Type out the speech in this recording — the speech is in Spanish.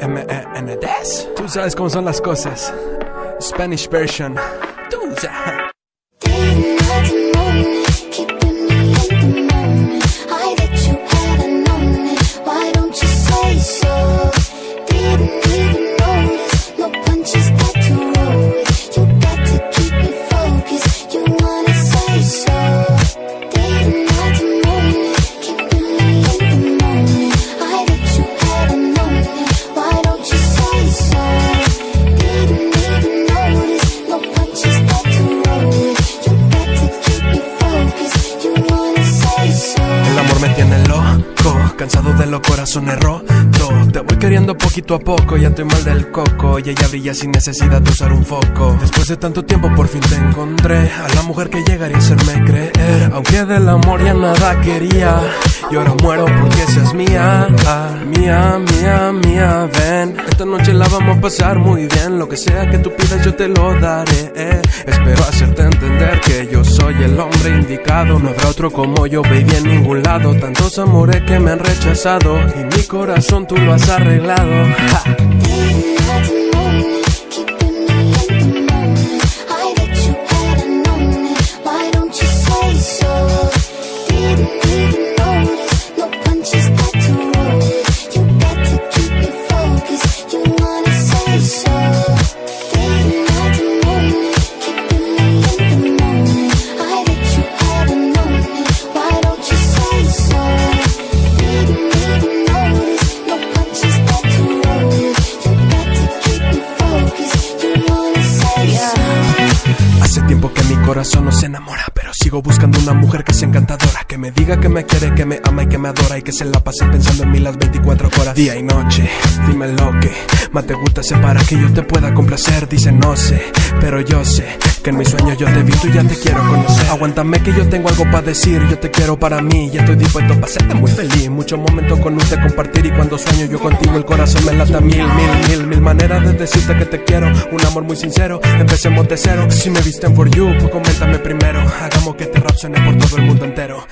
M-E-N-D-S. Tú sabes cómo son las cosas. Spanish version. Tú sabes. Co cansado de los corazones rotos. Te voy queriendo poquito a poco, ya estoy mal del coco. Y ella brilla sin necesidad de usar un foco. Después de tanto tiempo por fin te encontré, a la mujer que llegaría a hacerme creer. Aunque del amor ya nada quería, y ahora muero porque seas mía. Ah, mía, mía, mía, ven. Esta noche la vamos a pasar muy bien, lo que sea que tú pidas yo te lo daré. Espero hacerte entender que yo soy el hombre indicado. No habrá otro como yo, baby, en ningún lado. Tantos amores que me han rechazado y mi corazón tú lo has arreglado. Corazón no se enamora, pero sigo buscando una mujer que sea encantadora, que me diga que me quiere, que me ama y que me adora y que se la pase pensando en mí las 24 horas, día y noche. Dime lo que más te gusta hacer para que yo te pueda complacer. Dice no sé, pero yo sé que en mis sueños yo te vi, tú ya te quiero conocer. Aguántame que yo tengo algo para decir, yo te quiero para mí, ya estoy dispuesto para hacerte muy feliz. Muchos momentos con usted compartir y cuando sueño yo contigo el corazón me lata mil, mil, mil, mil maneras de decirte que te quiero. Un amor muy sincero, empecemos de cero. Si me visten for you, pues coméntame primero. Hagamos que este rap suene por todo el mundo entero.